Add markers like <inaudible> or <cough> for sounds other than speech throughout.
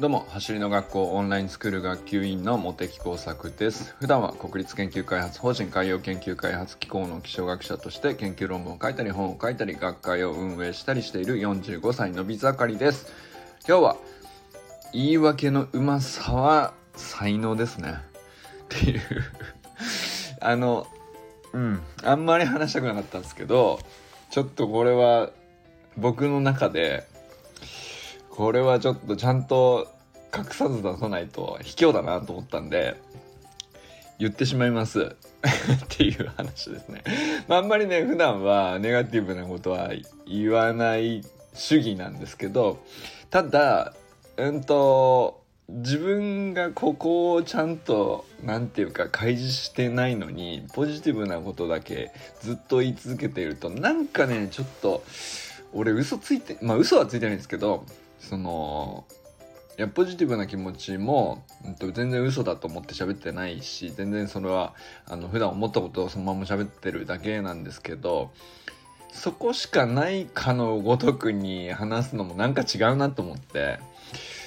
どうも走りの学校オンラインスクール学級委員の茂木耕作です。普段は国立研究開発法人海洋研究開発機構の気象学者として研究論文を書いたり本を書いたり学会を運営したりしている45歳のび盛りです。今日は言い訳のうまさは才能ですね。っていう。あのうん。あんまり話したくなかったんですけどちょっとこれは僕の中でこれはちょっとちゃんと隠さず出さないと卑怯だなと思ったんで言ってしまいます <laughs> っていう話ですね。まあ、あんまりね普段はネガティブなことは言わない主義なんですけどただうんと自分がここをちゃんと何て言うか開示してないのにポジティブなことだけずっと言い続けているとなんかねちょっと俺嘘ついてまあ嘘はついてないんですけどそのいやポジティブな気持ちも、うん、と全然嘘だと思って喋ってないし全然それはあの普段思ったことをそのまま喋ってるだけなんですけどそこしかないかのごとくに話すのもなんか違うなと思って、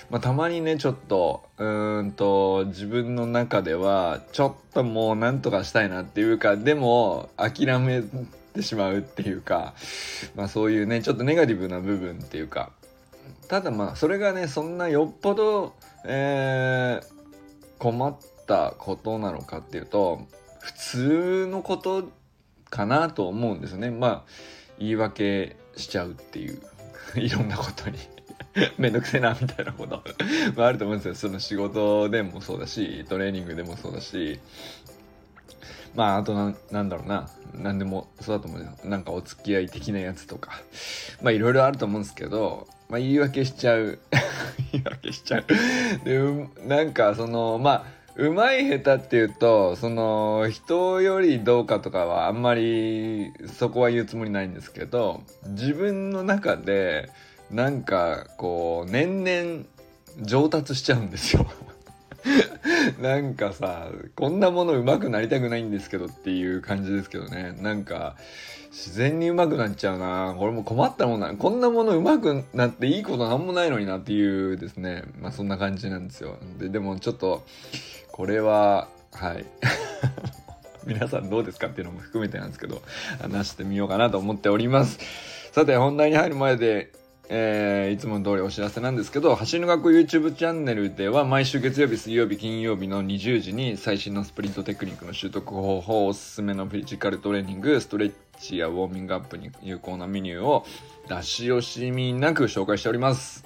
まあ、たまにねちょっとうんと自分の中ではちょっともうなんとかしたいなっていうかでも諦めてしまうっていうか、まあ、そういうねちょっとネガティブな部分っていうかただまあそれがねそんなよっぽど、えー、困ったことなのかっていうと普通のことかなと思うんですね。まあ言い訳しちゃうっていう <laughs> いろんなことに。<laughs> めんどくせえなみたいなこと。<laughs> まあると思うんですよ。その仕事でもそうだしトレーニングでもそうだし。まああとなんだろうな。何でもそうだと思うよ。なんかお付き合い的なやつとか。まあいろいろあると思うんですけどまあ、言い訳しちゃう。<laughs> 言い訳しちゃう。<laughs> でなんかそのまあうまい下手っていうとその人よりどうかとかはあんまりそこは言うつもりないんですけど自分の中でなんかこう年々上達しちゃうんですよ。<laughs> なんかさこんなもの上手くなりたくないんですけどっていう感じですけどね。なんか自然にうまくなっちゃうな。これも困ったもんなこんなものうまくなっていいことなんもないのになっていうですね。まあそんな感じなんですよ。ででもちょっとこれははい。<laughs> 皆さんどうですかっていうのも含めてなんですけど話してみようかなと思っております。さて本題に入る前でえー、いつも通りお知らせなんですけど、走りの学校 YouTube チャンネルでは毎週月曜日、水曜日、金曜日の20時に最新のスプリントテクニックの習得方法、おすすめのフィジカルトレーニング、ストレッチやウォーミングアップに有効なメニューを出し惜しみなく紹介しております。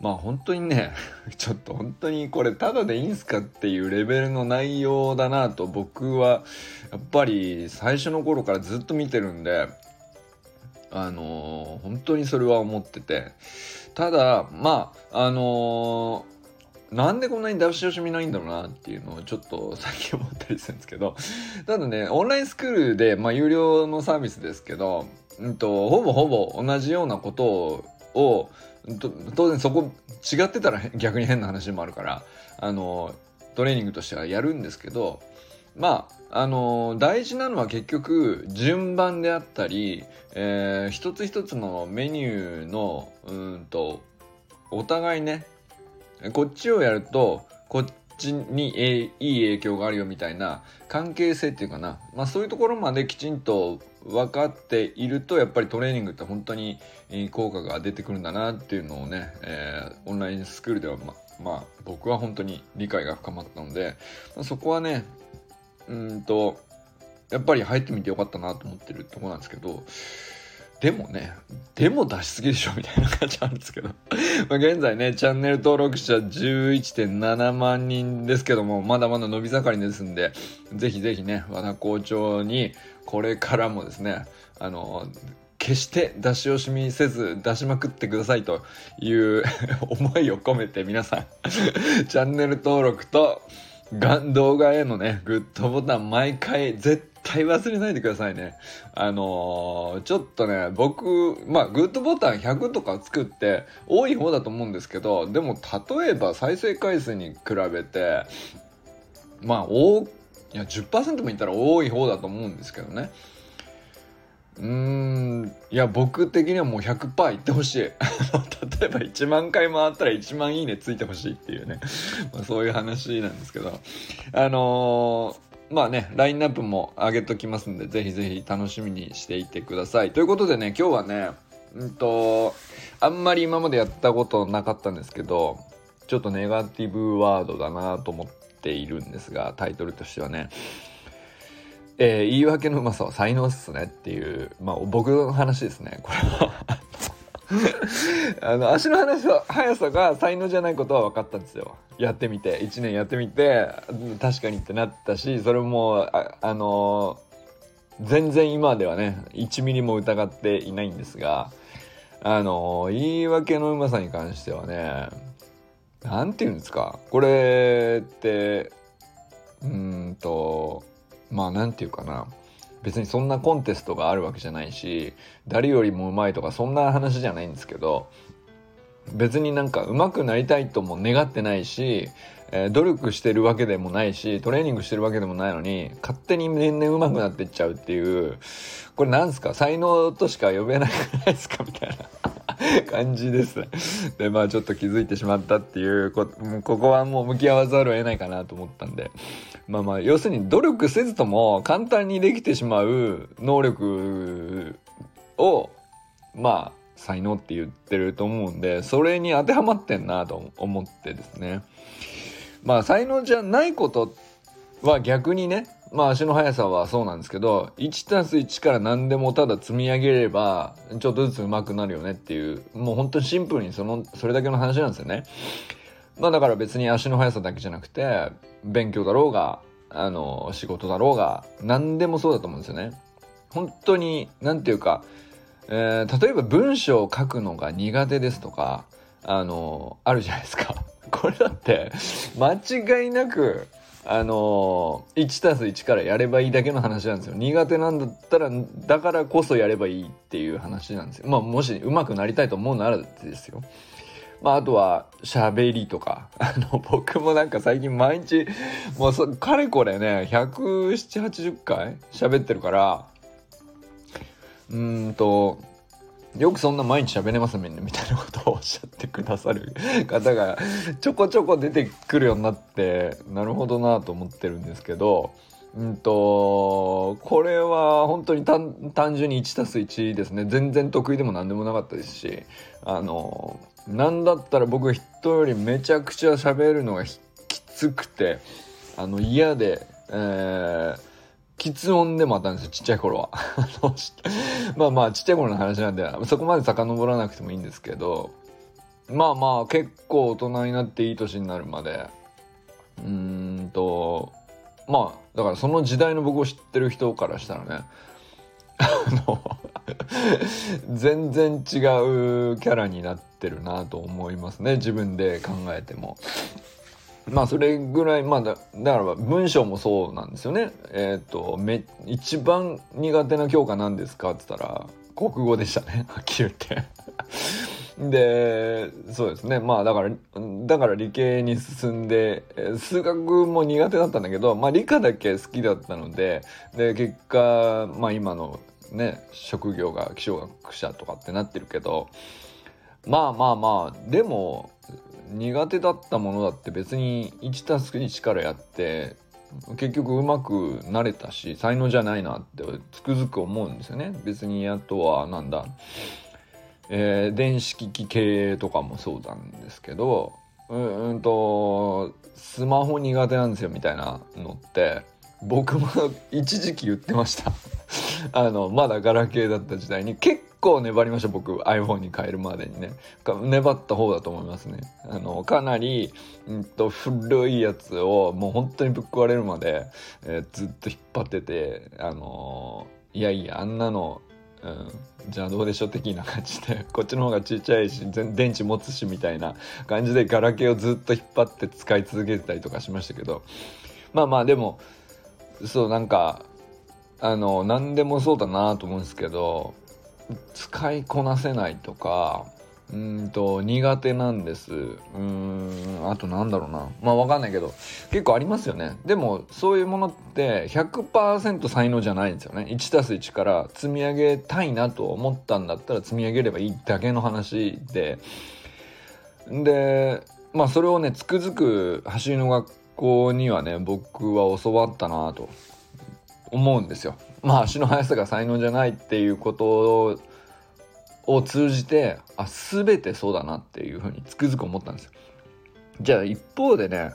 まあ本当にね、ちょっと本当にこれただでいいんすかっていうレベルの内容だなと僕はやっぱり最初の頃からずっと見てるんで、あのー、本当にそれは思ってて。ただまああのー、なんでこんなに出し惜しみないんだろうなっていうのをちょっと最近思ったりするんですけど。ただねオンラインスクールで、まあ、有料のサービスですけど、うんと、ほぼほぼ同じようなことを当然そこ違ってたら逆に変な話もあるからあのトレーニングとしてはやるんですけどまああの、大事なのは結局順番であったり、えー、一つ一つのメニューのうんとお互いねこっちをやるとこっちに、えいい影響があるよみたいな関係性っていうかな、まあ、そういうところまできちんと分かっているとやっぱりトレーニングって本当に効果が出てくるんだなっていうのをね、えー、オンラインスクールではままあ僕は本当に理解が深まったので、そこはねうんと、やっぱり入ってみてよかったなと思ってるとこなんですけど、でもね、でも出しすぎでしょみたいな感じなんですけど。<laughs> ま現在ね、チャンネル登録者11.7万人ですけども、まだまだ伸び盛りですんで、ぜひぜひね、和田校長にこれからもですね、あの、決して出し惜しみせず出しまくってくださいという <laughs> 思いを込めて皆さん <laughs> チャンネル登録とが動画へのね、グッドボタン毎回絶対忘れないでくださいね。あのー、ちょっとね、僕、まあ、グッドボタン100とか作って多い方だと思うんですけど、でも例えば再生回数に比べて、まあ、多、いや、10%もいったら多い方だと思うんですけどね。うん。いや僕的にはもう100%いってほしい。<laughs> 例えば1万回回ったら1万いいねついてほしいっていうね。<laughs> まあそういう話なんですけど。あのー、まあねラインナップも上げときますんでぜひぜひ楽しみにしていてください。ということでね今日はねうんとあんまり今までやったことなかったんですけどちょっとネガティブワードだなと思っているんですがタイトルとしてはね。えー、言い訳のうまさは才能っすねっていう、まあ僕の話ですね、これは <laughs> あの、足の話は、速さが才能じゃないことは分かったんですよ。やってみて、1年やってみて、確かにってなったし、それも、あ、あのー、全然今ではね、1ミリも疑っていないんですが、あの、言い訳のうまさに関してはね、なんて言うんですか、これって、うんと、まあ何て言うかな別にそんなコンテストがあるわけじゃないし誰よりもうまいとかそんな話じゃないんですけど別になんか上手くなりたいとも願ってないし、えー、努力してるわけでもないしトレーニングしてるわけでもないのに勝手に年々上手くなっていっちゃうっていうこれなんですか？才能としか呼べなくないですか？みたいな感じです。で、まあちょっと気づいてしまったっていうこ、ここはもう向き合わざるを得ないかなと思ったんで。まあまあ、要するに努力せずとも簡単にできてしまう能力を、まあ、才能って言ってると思うんで、それに当てはまってんなと思ってですね。まあ、才能じゃないことは逆にね、まあ足の速さはそうなんですけど 1+1 から何でもただ積み上げればちょっとずつ上手くなるよねっていうもう本当にシンプルにそのそれだけの話なんですよね。まあだから別に足の速さだけじゃなくて勉強だろうがあの仕事だろうが何でもそうだと思うんですよね。本当に何て言うか、えー、例えば文章を書くのが苦手ですとかあのあるじゃないですか。<laughs> これだって間違いなくあのー、1たす1からやればいいだけの話なんですよ。苦手なんだったら、だからこそやればいいっていう話なんですよ。まあ、もし上手くなりたいと思うならですよ。まあ、あとは、喋りとか。<laughs> あの、僕もなんか最近毎日、もう、かれこれね、170、80回喋ってるから、うんと、よくそんな毎日喋れますもんねみたいなことをおっしゃってくださる方がちょこちょこ出てくるようになってなるほどなと思ってるんですけどうんとこれは本当に単純に1たす1ですね全然得意でも何でもなかったですしあのなんだったら僕人よりめちゃくちゃ喋るのがきつくてあの嫌でえー喫音でもあったんですよ、ちっちゃい頃は。<laughs> まあまあ、ちっちゃい頃の話なんで、そこまで遡らなくてもいいんですけど、まあまあ、結構大人になっていい年になるまで、うーんと、まあ、だからその時代の僕を知ってる人からしたらね、あの全然違うキャラになってるなと思いますね、自分で考えても。まあそれぐらいまあだだから文章もそうなんですよね。えっ、とめ一番苦手な教科なんですかって言ったら国語でしたねはっきり言ってでそうですね。まあだからだから理系に進んで数学も苦手だったんだけどまあ理科だけ好きだったのでで結果まあ今のね職業が気象学者とかってなってるけどまあまあまあでも苦手だったものだって別に1たす1からやって結局うまくなれたし才能じゃないなってつくづく思うんですよね。別にあとはなんだ、えー、電子機器経営とかもそうなんですけどうんうんとスマホ苦手なんですよみたいなのって僕も一時期言ってました。<laughs> あのまだガラケーだった時代に結構粘りました僕 iPhone に変えるまでにね。粘った方だと思いますね。あのかなり、うんと、古いやつをもう本当にぶっ壊れるまで、えー、ずっと引っ張っててあの、いやいやあんなのうん、じゃあどうでしょう？的な感じで。<laughs> こっちの方がちっちゃいし電池持つしみたいな感じでガラケーをずっと引っ張って使い続けてたりとかしましたけど。まあまあでもそうなんかあの何でもそうだなと思うんですけど使いこなせないとかうんと苦手なんです。うんあとなんだろうな。まあわかんないけど結構ありますよね。でもそういうものって100%才能じゃないんですよね。1+1 から積み上げたいなと思ったんだったら積み上げればいいだけの話で。でまあそれをねつくづく走りの学校にはね僕は教わったなと思うんですよ。まあ足の速さが才能じゃないっていうことを通じてあ全てそうだなっていうふうにつくづく思ったんですよ。じゃあ一方でね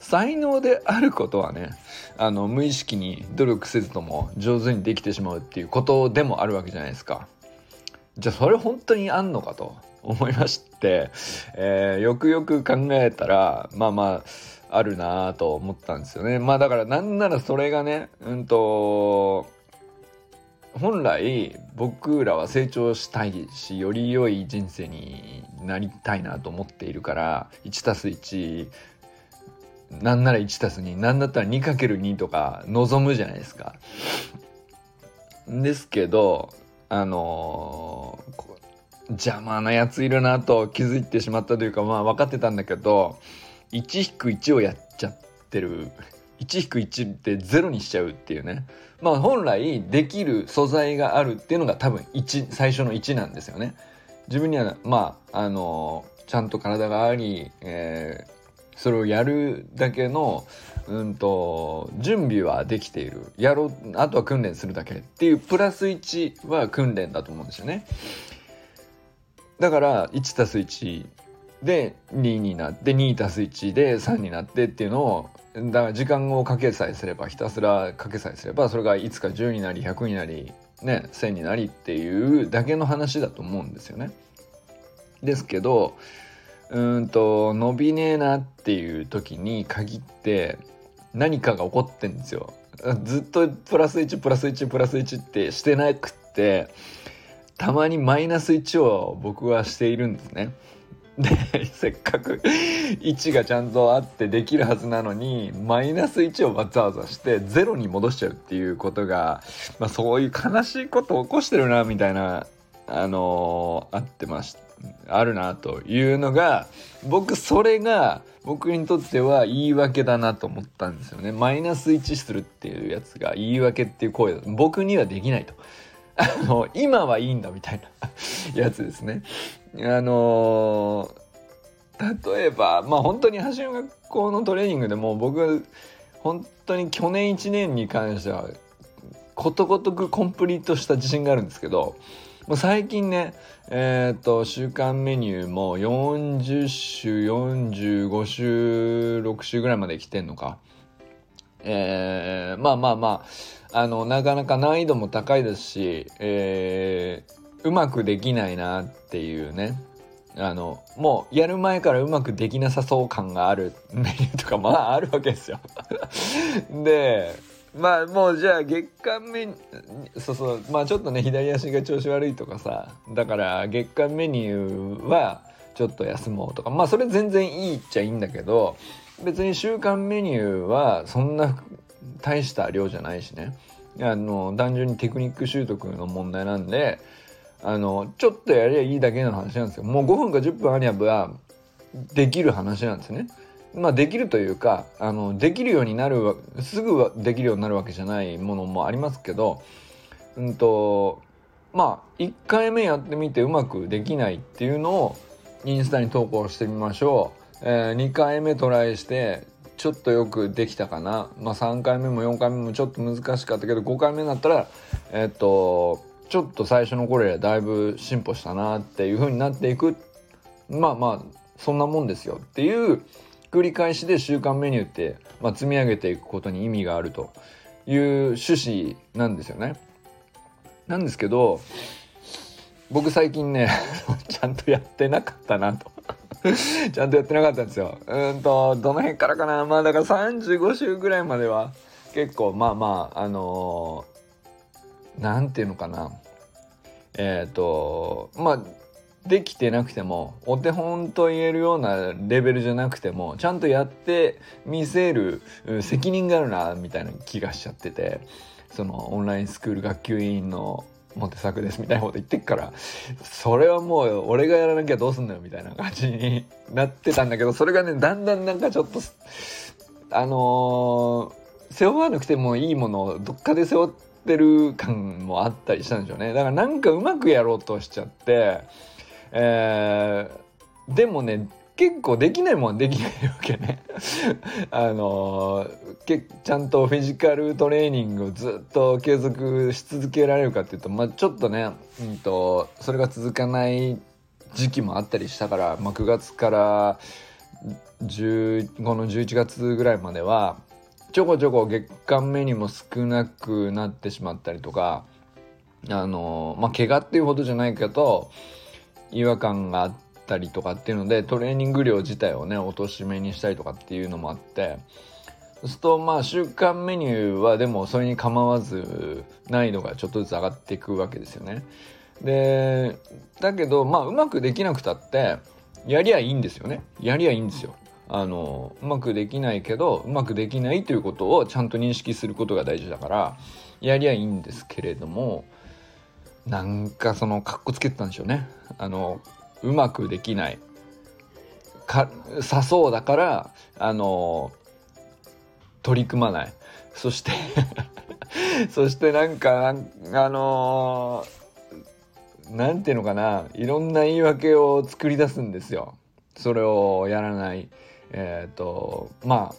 才能であることはねあの無意識に努力せずとも上手にできてしまうっていうことでもあるわけじゃないですか。じゃあそれ本当にあんのかと <laughs> 思いまして、えー、よくよく考えたらまあまああるなと思ったんですよね。まあだからなんならそれがねうんと本来僕らは成長したいしより良い人生になりたいなと思っているから 1+1 なんなら 1+2 なんだったら 2×2 とか望むじゃないですか。ですけどあのー、邪魔なやついるなと気づいてしまったというかまあ分かってたんだけど1-1をやっちゃってる1-1って0にしちゃうっていうねまあ本来できる素材があるっていうのが多分1最初の1なんですよね。自分にはまああのちゃんと体があり、えー、それをやるだけのうんと準備はできているやろうあとは訓練するだけっていうプラス1は訓練だと思うんですよね。だから 1+1 で2になって2たす1で3になってっていうのをだから時間をかけさえすればひたすらかけさえすればそれがいつか10になり100になりね1000になりっていうだけの話だと思うんですよね。ですけどうんと伸びねえなっていう時に限って何かが起こってんですよ。ずっとプラス1プラス1プラス1ってしてなくってたまにマイナス1を僕はしているんですね。でせっかく1がちゃんとあってできるはずなのにマイナス1をわざわざして0に戻しちゃうっていうことが、まあ、そういう悲しいことを起こしてるなみたいなあのー、あってましあるなというのが僕それが僕にとっては言い訳だなと思ったんですよねマイナス1するっていうやつが言い訳っていう声僕にはできないと。あの今はいいんだみたいなやつですね。あのー、例えばまあ本当に走り学校のトレーニングでも僕本当に去年1年に関してはことごとくコンプリートした自信があるんですけどもう最近ねえっ、ー、と週間メニューも40週45週6週ぐらいまで来てんのか。えー、まあまあまああのなかなか難易度も高いですし、えー、うまくできないなっていうね。あのもうやる前からうまくできなさそう感があるメニューとかまああるわけですよ。<laughs> でまあもうじゃあ月間メニューそうそうまあちょっとね左足が調子悪いとかさだから月間メニューはちょっと休もうとかまあそれ全然いいっちゃいいんだけど別に週間メニューはそんな大した量じゃないしね。あの単純にテクニック習得の問題なんであのちょっとやりゃいいだけの話なんですよもう5分か10分ありゃばできる話なんですね。まあできるというかあのできるようになるすぐできるようになるわけじゃないものもありますけどうんとまあ1回目やってみてうまくできないっていうのをインスタに投稿してみましょう。えー、2回目トライしてちょっとよくできたかな、まあ、3回目も4回目もちょっと難しかったけど5回目になったらえー、っとちょっと最初の頃よりだいぶ進歩したなっていう風になっていくまあまあそんなもんですよっていう繰り返しで週間メニューって、まあ、積み上げていくことに意味があるという趣旨なんですよね。なんですけど僕最近ね <laughs> ちゃんとやってなかったなと <laughs> ちゃんとやってなかったんですよ。うんと、どの辺からかな。まあだから35週ぐらいまでは結構まあまあ、あのー、なんていうのかな。えっ、ー、と、まあ、できてなくてもお手本と言えるようなレベルじゃなくてもちゃんとやってみせる責任があるなみたいな気がしちゃっててそのオンラインスクール学級委員のモテ作ですみたいなこと言ってっからそれはもう俺がやらなきゃどうすんのよみたいな感じになってたんだけどそれがねだんだんなんかちょっとあのー、背負わなくてもいいものをどっかで背負ってってる感もあったりしたんでしょうね。だからなんかうまくやろうとしちゃってえー、でもね結構できないもんできないわけね。<laughs> あのけちゃんとフィジカルトレーニングをずっと継続し続けられるかっていうと、まあ、ちょっとね、うんと、それが続かない時期もあったりしたから、まあ、9月から10この11月ぐらいまではちょこちょこ月間目にも少なくなってしまったりとかあのまあ怪我っていうほどじゃないけど違和感があったりとかっていうのでトレーニング量自体をね落としめにしたりとかっていうのもあってそうするとまあ週間メニューはでもそれに構わず難易度がちょっとずつ上がっていくわけですよね。でだけどまあうまくできなくたってやりゃいいんですよね。やりゃいいんですよ。あのうまくできないけどうまくできないということをちゃんと認識することが大事だからやりゃいいんですけれどもなんかそのかっこつけてたんでしょうね。あのうまくできない。かさそうだからあの取り組まない。そして <laughs> そしてなんかあの何ていうのかな。いろんな言い訳を作り出すんですよ。それをやらない。えっ、ー、とまあ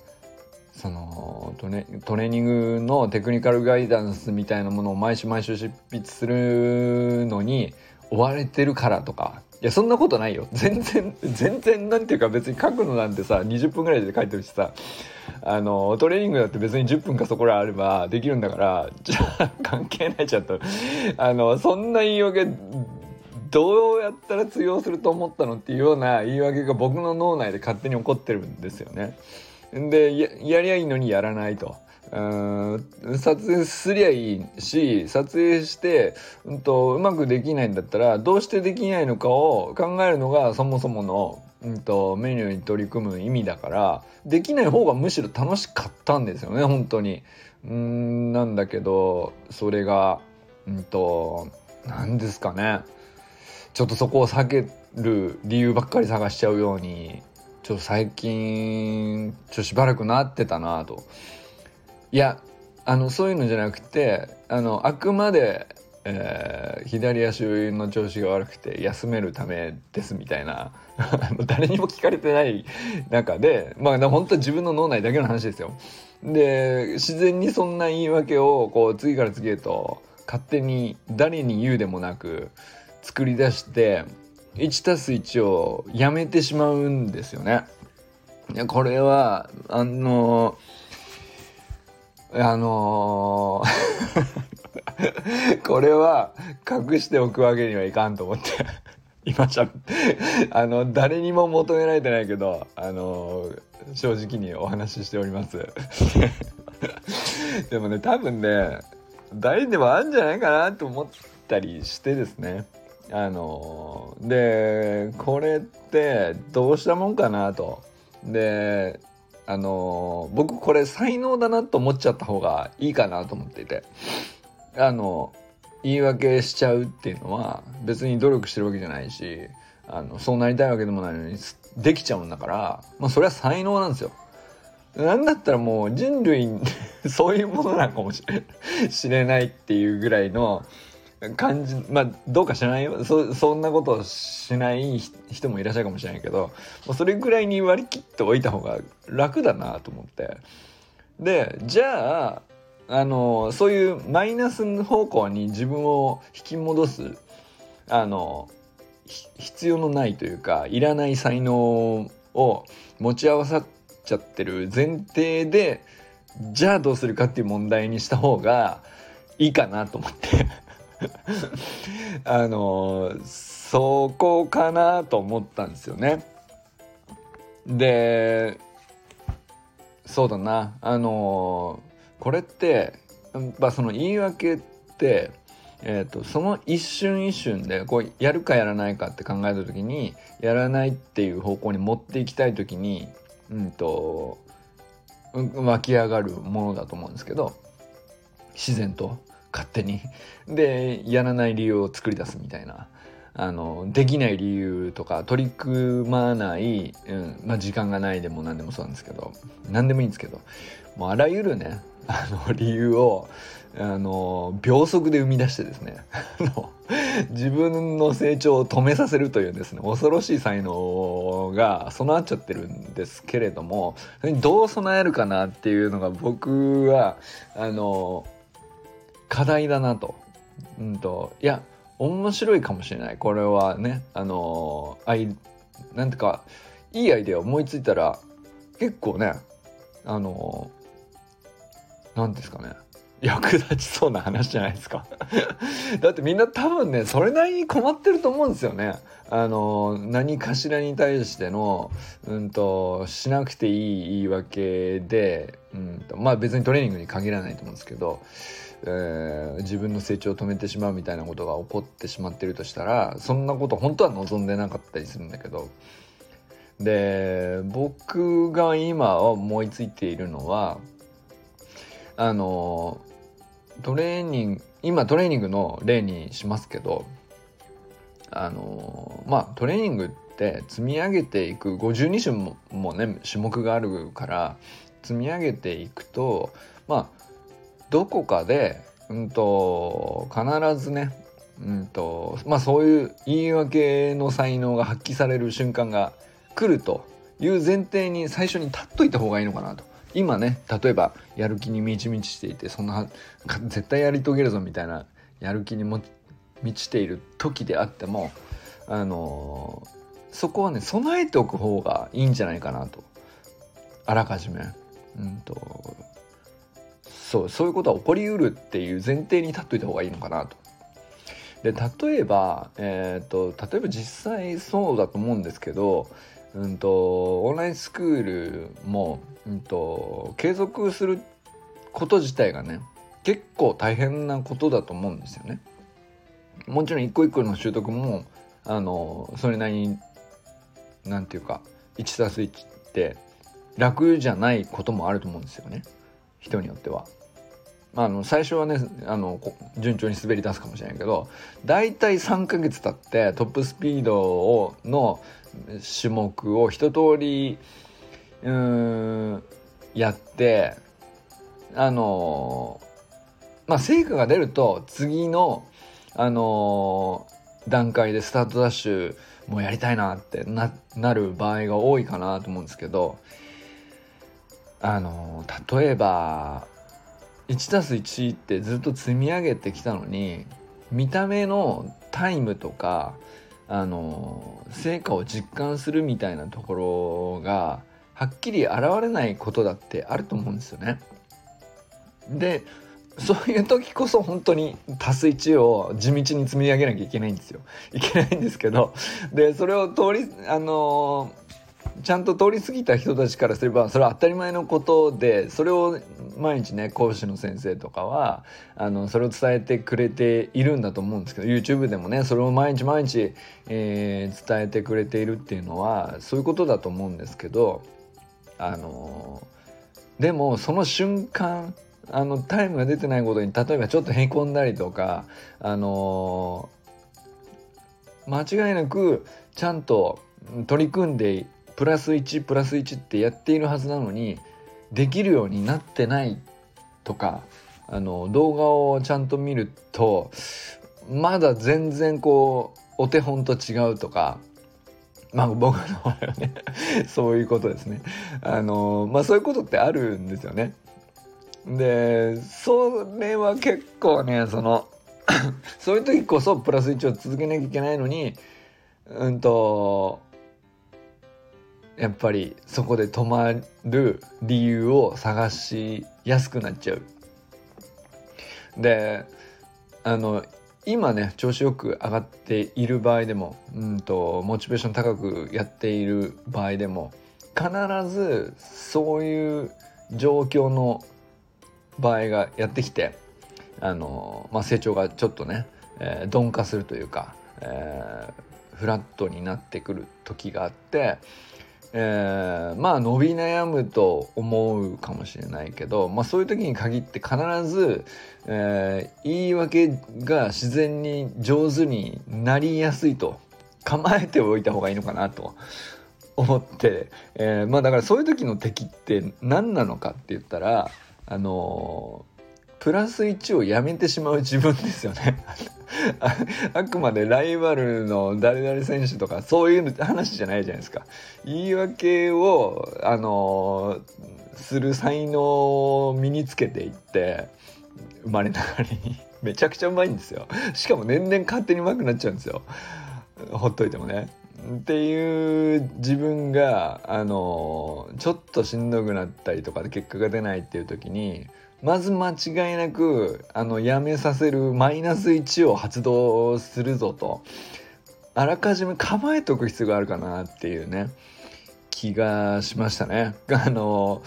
そのトレトレーニングのテクニカルガイダンスみたいなものを毎週毎週執筆するのに追われてるからとか。いやそんなことないよ。<laughs> 全然全然なんていうか別に書くのなんてさ20分ぐらいで書いてるしさ。あのトレーニングだって別に10分かそこらあればできるんだからじゃあ関係ないじゃんと。あのそんな言い訳どうやったら通用すると思ったのっていうような言い訳が僕の脳内で勝手に起こってるんですよね。でやりゃいいのにやらないと。うん撮影すりゃいいし撮影して、うんと、うまくできないんだったらどうしてできないのかを考えるのがそもそもの、うんと、メニューに取り組む意味だからできない方がむしろ楽しかったんですよね本当に。うんなんだけどそれがうんと何ですかねちょっとそこを避ける理由ばっかり探しちゃうようにちょっと最近ちょっとしばらくなってたなと。いやあのそういうのじゃなくてあのあくまで、えー、左足の調子が悪くて休めるためですみたいな <laughs> 誰にも聞かれてない中でまあ本当自分の脳内だけの話ですよ。で自然にそんな言い訳をこう次から次へと勝手に誰に言うでもなく作り出して1たす1をやめてしまうんですよね。いやこれはあのーあのー <laughs> これは隠しておくわけにはいかんと思って今しゃあの誰にも求められてないけどあのー、正直にお話ししておりますでもね多分ね誰でもあるんじゃないかなと思ったりしてですねあの、でこれってどうしたもんかなとであの、僕これ才能だなと思っちゃった方がいいかなと思っていてあの言い訳しちゃうっていうのは別に努力してるわけじゃないしあのそうなりたいわけでもないのにできちゃうんだからまあそれは才能なんですよ。なんだったらもう人類 <laughs> そういうものなのかもしれないっていうぐらいの感じまあどうか知らないよ。そそんなことをしない人もいらっしゃるかもしれないけどもうそれぐらいに割り切っておいた方が楽だなと思って。でじゃああのそういうマイナス方向に自分を引き戻すあの必要のないというかいらない才能を持ち合わさっちゃってる前提でじゃあどうするかっていう問題にした方がいいかなと思って。<laughs> あのそこかなと思ったんですよね。でそうだなあのこれってまあその言い訳って、えーと、その一瞬一瞬でこうやるかやらないかって考えた時にやらないっていう方向に持っていきたい時にうんと湧き上がるものだと思うんですけど自然と勝手に。でやらない理由を作り出すみたいな。あのできない理由とか取り組まない、うんまあ、時間がないでも何でもそうなんですけど何でもいいんですけどもうあらゆるねあの理由をあの秒速で生み出してですね自分の成長を止めさせるというですね恐ろしい才能が備わっちゃってるんですけれどもどう備えるかなっていうのが僕はあの課題だなと。うんといや面白いかもしれないこれはねあのあいなんてかいいアイデア思いついたら結構ねあの何ですかね役立ちそうな話じゃないですか <laughs> だってみんな多分ねそれなりに困ってると思うんですよね。あの何かしらに対しての、うんと、しなくていい言い訳で、うんと、まあ別にトレーニングに限らないと思うんですけど、えー、自分の成長を止めてしまうみたいなことが起こってしまってるとしたらそんなこと本当は望んでなかったりするんだけどで僕が今思いついているのはあのトレーニング今トレーニングの例にしますけどあのまあトレーニングって積み上げていく52種ももね種目があるから積み上げていくとまあどこかで、うんと、必ずね、うんとまあ、そういう言い訳の才能が発揮される瞬間が来るという前提に最初に立っといた方がいいのかなと。今ね例えばやる気に満ち満ちしていてそんな絶対やり遂げるぞみたいなやる気にも満ちている時であってもあのー、そこはね備えておく方がいいんじゃないかなとあらかじめ。うんとそうそういうことは起こりうるっていう前提に立っといた方がいいのかなと。で例えば、えーと、例えば実際そうだと思うんですけど、うんと、オンラインスクールも、うんと、継続すること自体がね結構大変なことだと思うんですよね。もちろん一個一個の習得もあのそれなりに何て言うか 1+1 って楽じゃないこともあると思うんですよね人によっては。あの最初はねあの順調に滑り出すかもしれないけど大体3ヶ月経ってトップスピードをの種目を一通りうんやってあのまあ成果が出ると次のあの段階でスタートダッシュもやりたいなってななる場合が多いかなと思うんですけどあの例えば 1+1 ってずっと積み上げてきたのに見た目のタイムとかあの成果を実感するみたいなところがはっきり現れないことだってあると思うんですよね。でそういう時こそ本当に足す1を地道に積み上げなきゃいけないんですよ。いけないんですけどでそれを通りあのちゃんと通り過ぎた人たちからすればそれは当たり前のことでそれを毎日ね講師の先生とかはあのそれを伝えてくれているんだと思うんですけど YouTube でもねそれを毎日毎日、えー、伝えてくれているっていうのはそういうことだと思うんですけどあのでもその瞬間あのタイムが出てないことに例えばちょっとへこんだりとかあの間違いなくちゃんと取り組んでプラス1プラス1ってやっているはずなのにできるようになってないとかあの動画をちゃんと見るとまだ全然こうお手本と違うとかまあ僕の場合はね <laughs> そういうことですね。あのまあそういうことってあるんですよね。でそれは結構ねその <coughs> そういう時こそプラス1を続けなきゃいけないのにうんとやっぱりそこで止まる理由を探しやすくなっちゃう。であの今ね調子よく上がっている場合でもうんとモチベーション高くやっている場合でも必ずそういう状況の場合がやってきてあの、まあ、成長がちょっとね、えー、鈍化するというか、えー、フラットになってくる時があってえー、まあ伸び悩むと思うかもしれないけど、まあ、そういう時に限って必ず、えー、言い訳が自然に上手になりやすいと構えておいた方がいいのかなと思って、えー、まあだからそういう時の敵って何なのかって言ったらあのプラス1をやめてしまう自分ですよね <laughs> あくまでライバルの誰々選手とかそういう話じゃないじゃないですか。言い訳を、あのする才能を身につけていって生まれながらにめちゃくちゃうまいんですよ。しかも年々勝手にうまくなっちゃうんですよ。ほっといてもね。っていう自分があのちょっとしんどくなったりとかで結果が出ないっていう時にまず間違いなくあのやめさせるマイナス1を発動するぞとあらかじめ構えておく必要があるかなっていうね気がしましたね。<laughs> あの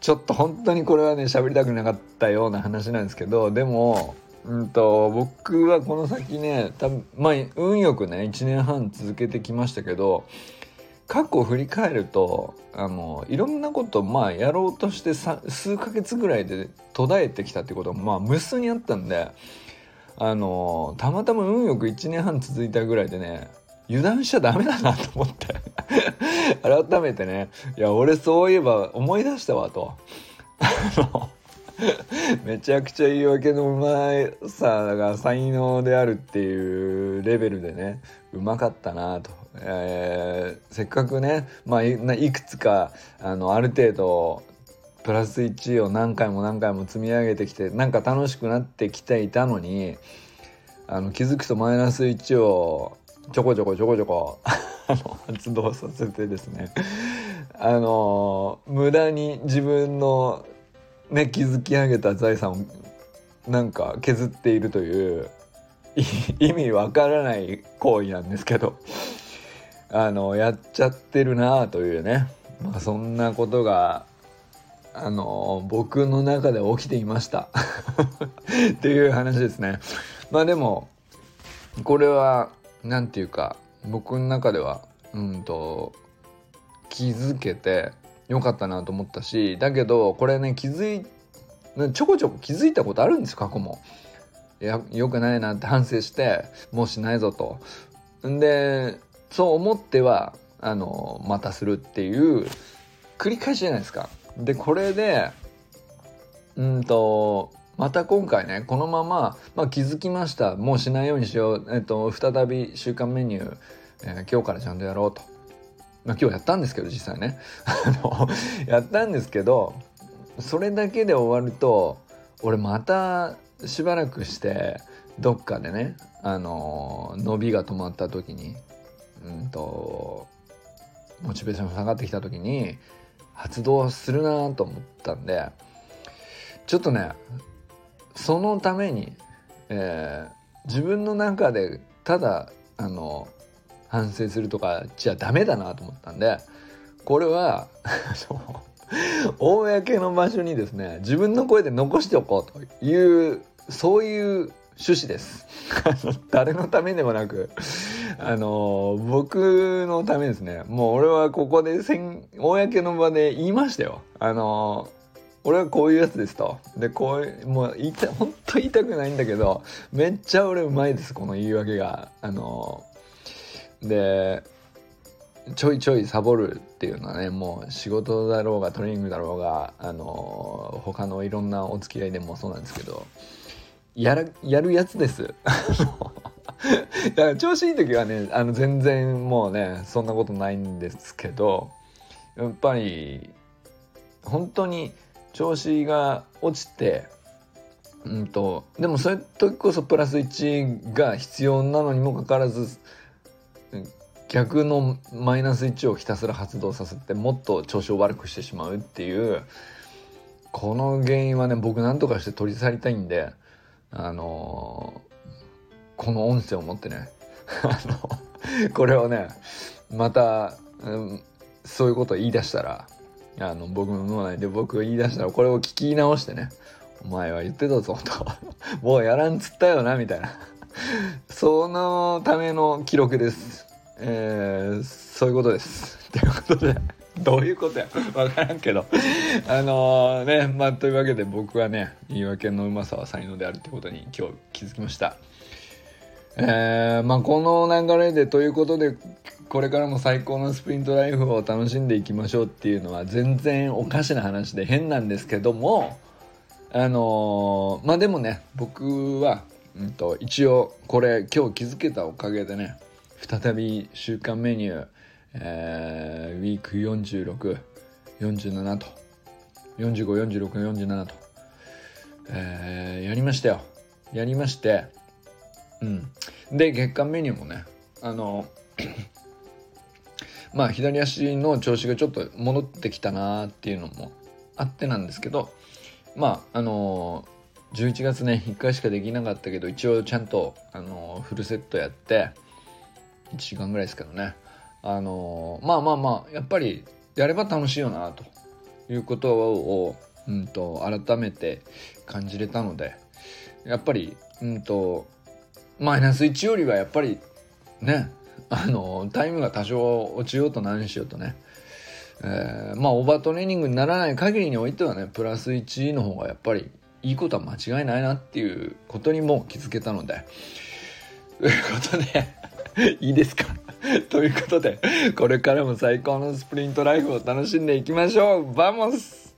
ちょっと本当にこれはね喋りたくなかったような話なんですけどでもうんと僕はこの先ね多分まあ運よくね1年半続けてきましたけど過去を振り返るとあのいろんなことまあやろうとして数ヶ月ぐらいで途絶えてきたってことはまあ無数にあったんであのたまたま運よく1年半続いたぐらいでね油断しちゃダメだなと思って <laughs> 改めてねいや俺そういえば思い出したわと。<laughs> めちゃくちゃ言い訳のうまさが才能であるっていうレベルでねうまかったなと。えー、せっかくね、まあ、いくつかあのある程度プラス1を何回も何回も積み上げてきてなんか楽しくなってきていたのにあの気づくとマイナス1をちょこちょこちょこちょこ <laughs> 発動させてですね。あの無駄に自分のね築き上げた財産をなんか削っているという意味わからない行為なんですけどあのやっちゃってるなあというね、まあ、そんなことがあの僕の中で起きていました <laughs> っていう話ですね。まあでもこれは何て言うか僕の中ではうんと気づけてよかったなと思ったしだけどこれね気づいちょこちょこ気づいたことあるんですよ過去も。いやよくないなって反省してもうしないぞと。んでそう思ってはあのまたするっていう繰り返しじゃないですか。でこれでうんとまた今回ねこのまま、まあ、気づきましたもうしないようにしよう、えっと、再び週間メニュー、えー、今日からちゃんとやろうと。まあ、今日やったんですけど実際ね。<laughs> やったんですけどそれだけで終わると俺またしばらくしてどっかでねあの伸びが止まった時にうんとモチベーションが下がってきた時に発動するなと思ったんでちょっとねそのために、えー、自分の中でただあの反省するとかじゃダメだなと思ったんでこれは公の場所にですね自分の声で残しておこうというそういう趣旨です。<laughs> 誰のためでもなくあの僕のためですね。もう俺はここで公の場で言いましたよ。あの俺はこういうやつですと。でこうもう言いた本当言いたくないんだけどめっちゃ俺うまいですこの言い訳が。あのでちょいちょいサボるっていうのはねもう仕事だろうがトレーニングだろうがあの他のいろんなお付き合いでもそうなんですけどやるやるやつです。<laughs> だから調子いい時はねあの全然もうねそんなことないんですけどやっぱり本当に調子が落ちてうんとでもそういう時こそプラス1が必要なのにもかかわらず逆のマイナス1をひたすら発動させてもっと調子を悪くしてしまうっていうこの原因はね僕何とかして取り去りたいんであのこの音声を持ってね <laughs> あのこれをねまた、うん、そういうことを言い出したらあの僕の脳内で僕が言い出したらこれを聞き直してね「お前は言ってたぞ」と「<laughs> もうやらんつったよな」みたいなそのための記録です。えー、そういうことです。ということで。<laughs> どういうことや？分からんけど。あのー、ねまあというわけで僕はね言い訳のうまさは才能であるってことに今日気づきました。えー、まあこの流れでということでこれからも最高のスプリントライフを楽しんでいきましょうっていうのは全然おかしな話で変なんですけどもあのー、まあでもね僕は、うんと、一応これ今日気づけたおかげでね再び週間メニュー、えー、ウィーク4647と。454647と、えー、やりましたよ。やりまして。うん。で月間メニューもねあの <coughs> まあ左足の調子がちょっと戻ってきたなーっていうのもあってなんですけどまああのー、11月ね1回しかできなかったけど一応ちゃんと、あのー、フルセットやって1時間ぐらいですけどね。あの、まあまあまあやっぱりやれば楽しいよなと。いうことを、うんと、改めて感じれたのでやっぱり、うんと、マイナス1よりはやっぱりねあのタイムが多少落ちようと何しようとね、えー、まあオーバートレーニングにならない限りにおいてはねプラス1の方がやっぱりいいことは間違いないなっていうことにも気づけたので。ということで <laughs> いいですか？<laughs> ということでこれからも最高のスプリントライフを楽しんでいきましょう。バモス。